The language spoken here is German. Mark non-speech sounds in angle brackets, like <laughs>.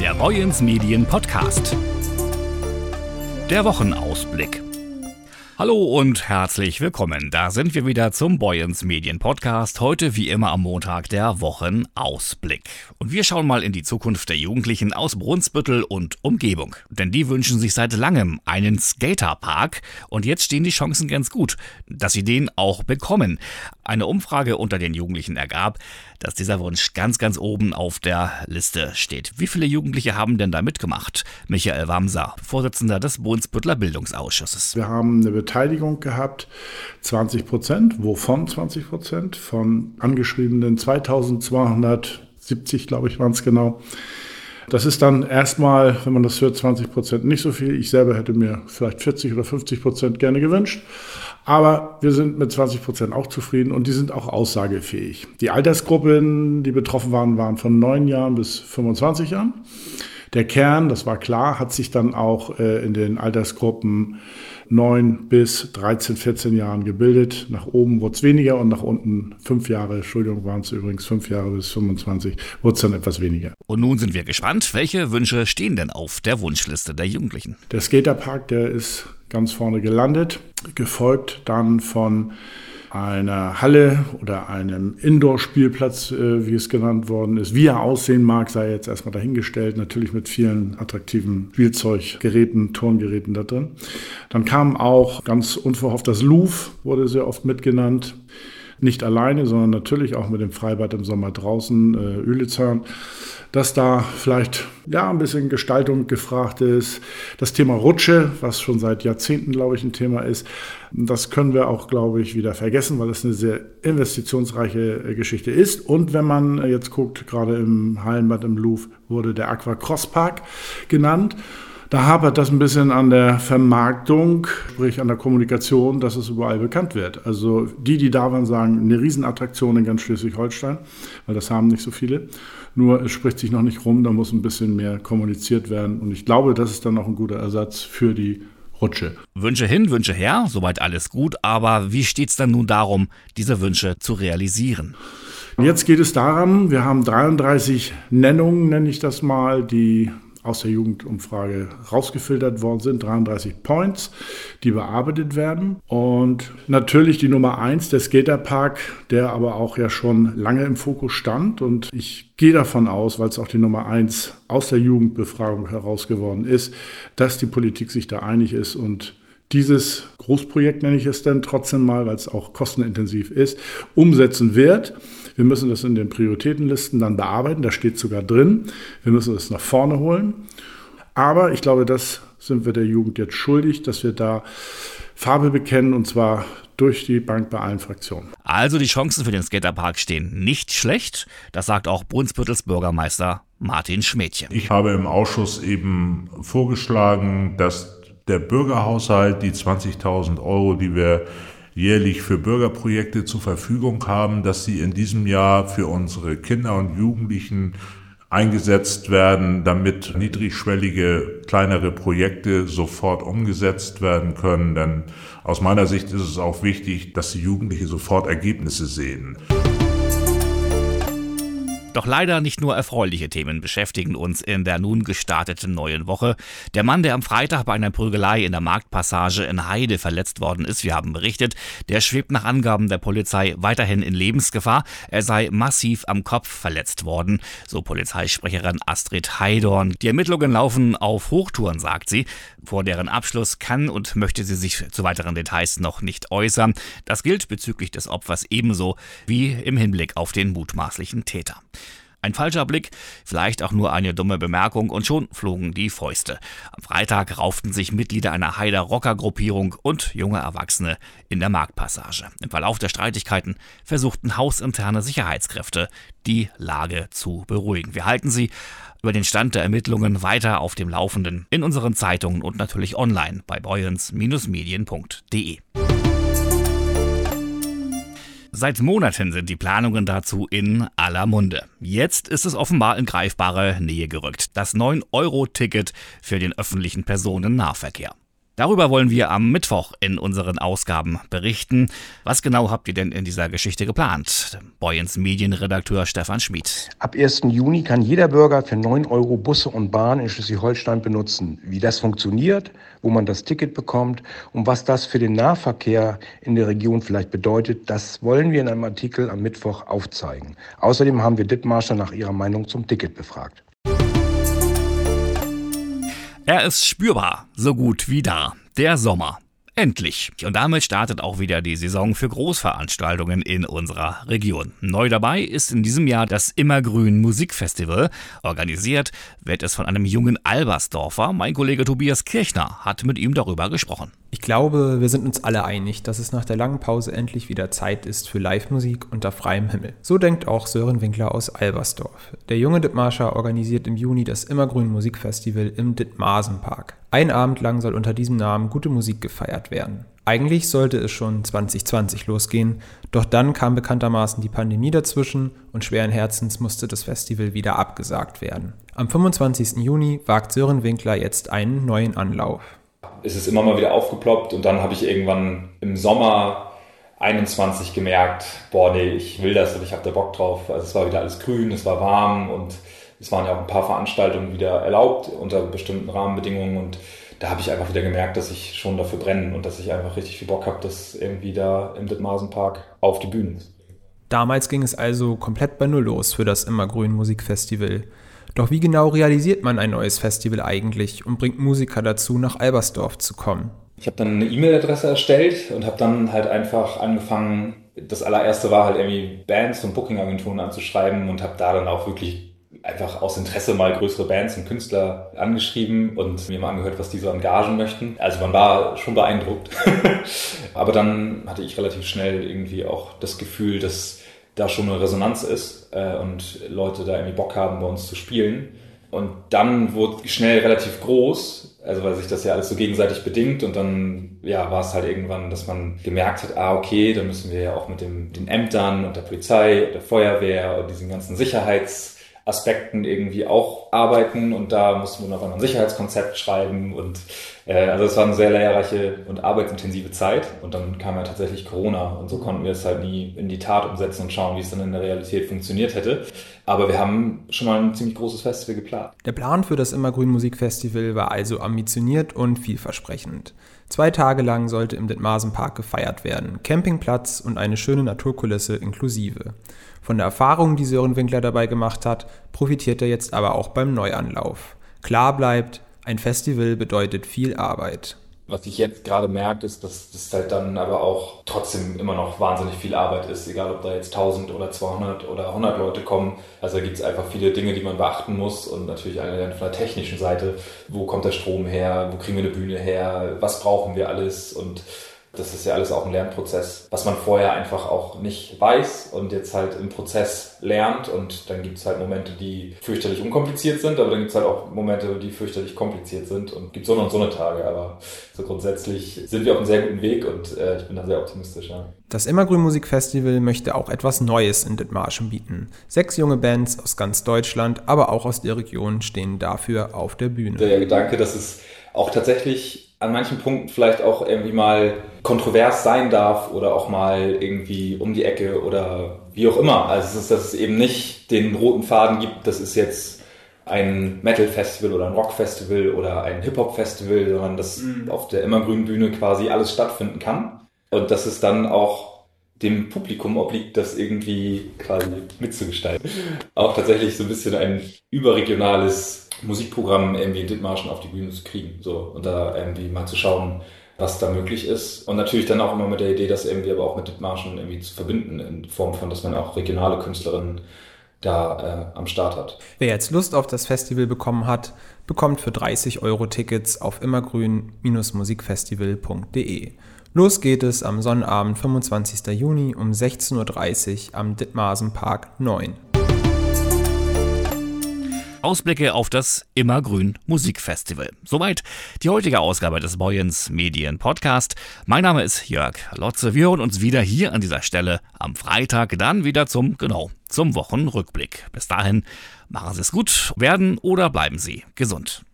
Der Boyens Medien Podcast. Der Wochenausblick. Hallo und herzlich willkommen. Da sind wir wieder zum Boyens Medien Podcast. Heute wie immer am Montag der Wochenausblick. Und wir schauen mal in die Zukunft der Jugendlichen aus Brunsbüttel und Umgebung. Denn die wünschen sich seit langem einen Skaterpark. Und jetzt stehen die Chancen ganz gut, dass sie den auch bekommen. Eine Umfrage unter den Jugendlichen ergab, dass dieser Wunsch ganz, ganz oben auf der Liste steht. Wie viele Jugendliche haben denn da mitgemacht? Michael Wamser, Vorsitzender des Brunsbüttler Bildungsausschusses. Wir haben eine Beteiligung gehabt, 20 Prozent. Wovon 20 Prozent? Von angeschriebenen 2270, glaube ich, waren es genau. Das ist dann erstmal, wenn man das hört, 20 Prozent nicht so viel. Ich selber hätte mir vielleicht 40 oder 50 Prozent gerne gewünscht. Aber wir sind mit 20 Prozent auch zufrieden und die sind auch aussagefähig. Die Altersgruppen, die betroffen waren, waren von 9 Jahren bis 25 Jahren. Der Kern, das war klar, hat sich dann auch äh, in den Altersgruppen 9 bis 13, 14 Jahren gebildet. Nach oben wurde es weniger und nach unten fünf Jahre, Entschuldigung, waren es übrigens fünf Jahre bis 25, wurde es dann etwas weniger. Und nun sind wir gespannt, welche Wünsche stehen denn auf der Wunschliste der Jugendlichen? Der Skaterpark, der ist ganz vorne gelandet, gefolgt dann von einer Halle oder einem Indoor-Spielplatz, äh, wie es genannt worden ist. Wie er aussehen mag, sei jetzt erstmal dahingestellt, natürlich mit vielen attraktiven Spielzeuggeräten, Turngeräten da drin. Dann kam auch ganz unverhofft das Louvre, wurde sehr oft mitgenannt. Nicht alleine, sondern natürlich auch mit dem Freibad im Sommer draußen, äh, dass da vielleicht ja ein bisschen Gestaltung gefragt ist. Das Thema Rutsche, was schon seit Jahrzehnten, glaube ich, ein Thema ist, das können wir auch, glaube ich, wieder vergessen, weil es eine sehr investitionsreiche äh, Geschichte ist. Und wenn man jetzt guckt, gerade im Hallenbad im Louvre wurde der Aqua Cross Park genannt. Da hapert das ein bisschen an der Vermarktung, sprich an der Kommunikation, dass es überall bekannt wird. Also die, die da waren, sagen, eine Riesenattraktion in ganz Schleswig-Holstein, weil das haben nicht so viele. Nur es spricht sich noch nicht rum, da muss ein bisschen mehr kommuniziert werden. Und ich glaube, das ist dann noch ein guter Ersatz für die Rutsche. Wünsche hin, Wünsche her, soweit alles gut. Aber wie steht es dann nun darum, diese Wünsche zu realisieren? Jetzt geht es daran, wir haben 33 Nennungen, nenne ich das mal, die aus der Jugendumfrage rausgefiltert worden sind, 33 Points, die bearbeitet werden. Und natürlich die Nummer eins, der Skaterpark, der aber auch ja schon lange im Fokus stand. Und ich gehe davon aus, weil es auch die Nummer eins aus der Jugendbefragung herausgeworden ist, dass die Politik sich da einig ist und dieses Großprojekt, nenne ich es dann trotzdem mal, weil es auch kostenintensiv ist, umsetzen wird. Wir müssen das in den Prioritätenlisten dann bearbeiten, da steht sogar drin. Wir müssen es nach vorne holen. Aber ich glaube, das sind wir der Jugend jetzt schuldig, dass wir da Farbe bekennen und zwar durch die Bank bei allen Fraktionen. Also die Chancen für den Skaterpark stehen nicht schlecht. Das sagt auch Brunsbüttels Bürgermeister Martin Schmädchen. Ich habe im Ausschuss eben vorgeschlagen, dass der Bürgerhaushalt, die 20.000 Euro, die wir jährlich für Bürgerprojekte zur Verfügung haben, dass sie in diesem Jahr für unsere Kinder und Jugendlichen eingesetzt werden, damit niedrigschwellige kleinere Projekte sofort umgesetzt werden können. Denn aus meiner Sicht ist es auch wichtig, dass die Jugendlichen sofort Ergebnisse sehen. Doch leider nicht nur erfreuliche Themen beschäftigen uns in der nun gestarteten neuen Woche. Der Mann, der am Freitag bei einer Prügelei in der Marktpassage in Heide verletzt worden ist, wir haben berichtet, der schwebt nach Angaben der Polizei weiterhin in Lebensgefahr. Er sei massiv am Kopf verletzt worden, so Polizeisprecherin Astrid Heidorn. Die Ermittlungen laufen auf Hochtouren, sagt sie. Vor deren Abschluss kann und möchte sie sich zu weiteren Details noch nicht äußern. Das gilt bezüglich des Opfers ebenso wie im Hinblick auf den mutmaßlichen Täter. Ein falscher Blick, vielleicht auch nur eine dumme Bemerkung und schon flogen die Fäuste. Am Freitag rauften sich Mitglieder einer Heider Rocker-Gruppierung und junge Erwachsene in der Marktpassage. Im Verlauf der Streitigkeiten versuchten hausinterne Sicherheitskräfte, die Lage zu beruhigen. Wir halten Sie über den Stand der Ermittlungen weiter auf dem Laufenden in unseren Zeitungen und natürlich online bei boyens-medien.de. Seit Monaten sind die Planungen dazu in aller Munde. Jetzt ist es offenbar in greifbare Nähe gerückt. Das 9-Euro-Ticket für den öffentlichen Personennahverkehr. Darüber wollen wir am Mittwoch in unseren Ausgaben berichten. Was genau habt ihr denn in dieser Geschichte geplant? Boyens Medienredakteur Stefan Schmid. Ab 1. Juni kann jeder Bürger für 9 Euro Busse und Bahn in Schleswig-Holstein benutzen. Wie das funktioniert, wo man das Ticket bekommt und was das für den Nahverkehr in der Region vielleicht bedeutet, das wollen wir in einem Artikel am Mittwoch aufzeigen. Außerdem haben wir Dithmarscher nach ihrer Meinung zum Ticket befragt. Er ist spürbar, so gut wie da. Der Sommer. Endlich. Und damit startet auch wieder die Saison für Großveranstaltungen in unserer Region. Neu dabei ist in diesem Jahr das Immergrün Musikfestival. Organisiert wird es von einem jungen Albersdorfer. Mein Kollege Tobias Kirchner hat mit ihm darüber gesprochen. Ich glaube, wir sind uns alle einig, dass es nach der langen Pause endlich wieder Zeit ist für Live-Musik unter freiem Himmel. So denkt auch Sören Winkler aus Albersdorf. Der junge Dithmarscher organisiert im Juni das Immergrün Musikfestival im Dithmarsenpark. Ein Abend lang soll unter diesem Namen gute Musik gefeiert werden. Eigentlich sollte es schon 2020 losgehen, doch dann kam bekanntermaßen die Pandemie dazwischen und schweren Herzens musste das Festival wieder abgesagt werden. Am 25. Juni wagt Sören Winkler jetzt einen neuen Anlauf ist es immer mal wieder aufgeploppt und dann habe ich irgendwann im Sommer 21 gemerkt, boah, nee, ich will das und ich habe da Bock drauf. Also es war wieder alles grün, es war warm und es waren ja auch ein paar Veranstaltungen wieder erlaubt unter bestimmten Rahmenbedingungen und da habe ich einfach wieder gemerkt, dass ich schon dafür brenne und dass ich einfach richtig viel Bock habe, das irgendwie da im Dithmarsenpark auf die Bühnen. Damals ging es also komplett bei Null los für das Immergrün Musikfestival. Doch wie genau realisiert man ein neues Festival eigentlich und bringt Musiker dazu, nach Albersdorf zu kommen? Ich habe dann eine E-Mail-Adresse erstellt und habe dann halt einfach angefangen, das allererste war halt irgendwie Bands und Booking-Agenturen anzuschreiben und habe da dann auch wirklich einfach aus Interesse mal größere Bands und Künstler angeschrieben und mir mal angehört, was die so an Gagen möchten. Also man war schon beeindruckt. <laughs> Aber dann hatte ich relativ schnell irgendwie auch das Gefühl, dass da schon eine Resonanz ist äh, und Leute da irgendwie Bock haben, bei uns zu spielen. Und dann wurde schnell relativ groß, also weil sich das ja alles so gegenseitig bedingt und dann ja, war es halt irgendwann, dass man gemerkt hat, ah okay, dann müssen wir ja auch mit dem, den Ämtern und der Polizei und der Feuerwehr und diesen ganzen Sicherheits- Aspekten irgendwie auch arbeiten und da mussten wir noch ein Sicherheitskonzept schreiben und also es war eine sehr lehrreiche und arbeitsintensive Zeit und dann kam ja tatsächlich Corona und so konnten wir es halt nie in die Tat umsetzen und schauen, wie es dann in der Realität funktioniert hätte. Aber wir haben schon mal ein ziemlich großes Festival geplant. Der Plan für das Immergrün Musikfestival war also ambitioniert und vielversprechend. Zwei Tage lang sollte im Dithmarsenpark gefeiert werden, Campingplatz und eine schöne Naturkulisse inklusive. Von der Erfahrung, die Sören Winkler dabei gemacht hat, profitiert er jetzt aber auch beim Neuanlauf. Klar bleibt, ein Festival bedeutet viel Arbeit. Was ich jetzt gerade merke, ist, dass das halt dann aber auch trotzdem immer noch wahnsinnig viel Arbeit ist, egal ob da jetzt 1000 oder 200 oder 100 Leute kommen. Also da gibt es einfach viele Dinge, die man beachten muss und natürlich eine von der technischen Seite. Wo kommt der Strom her? Wo kriegen wir eine Bühne her? Was brauchen wir alles? Und das ist ja alles auch ein Lernprozess, was man vorher einfach auch nicht weiß und jetzt halt im Prozess lernt. Und dann gibt es halt Momente, die fürchterlich unkompliziert sind, aber dann gibt es halt auch Momente, die fürchterlich kompliziert sind und gibt so und so eine Tage. Aber so grundsätzlich sind wir auf einem sehr guten Weg und äh, ich bin da sehr optimistisch. Ja. Das Immergrün Musikfestival möchte auch etwas Neues in Dithmarschen bieten. Sechs junge Bands aus ganz Deutschland, aber auch aus der Region stehen dafür auf der Bühne. Der Gedanke, dass es auch tatsächlich an manchen Punkten vielleicht auch irgendwie mal kontrovers sein darf oder auch mal irgendwie um die Ecke oder wie auch immer. Also es ist, dass es eben nicht den roten Faden gibt, das ist jetzt ein Metal-Festival oder ein Rock-Festival oder ein Hip-Hop-Festival, sondern dass mhm. auf der immergrünen Bühne quasi alles stattfinden kann. Und dass es dann auch dem Publikum obliegt, das irgendwie quasi mitzugestalten. Auch tatsächlich so ein bisschen ein überregionales Musikprogramm irgendwie in Dithmarschen auf die Bühne zu kriegen. So, und da irgendwie mal zu schauen, was da möglich ist. Und natürlich dann auch immer mit der Idee, das irgendwie aber auch mit Dithmarschen irgendwie zu verbinden, in Form von, dass man auch regionale Künstlerinnen da äh, am Start hat. Wer jetzt Lust auf das Festival bekommen hat, bekommt für 30 Euro Tickets auf immergrün-musikfestival.de. Los geht es am Sonnabend, 25. Juni um 16.30 Uhr am Dithmarsen Park 9. Ausblicke auf das Immergrün Musikfestival. Soweit die heutige Ausgabe des Boyens Medien Podcast. Mein Name ist Jörg Lotze. Wir hören uns wieder hier an dieser Stelle am Freitag, dann wieder zum, genau, zum Wochenrückblick. Bis dahin, machen Sie es gut, werden oder bleiben Sie gesund.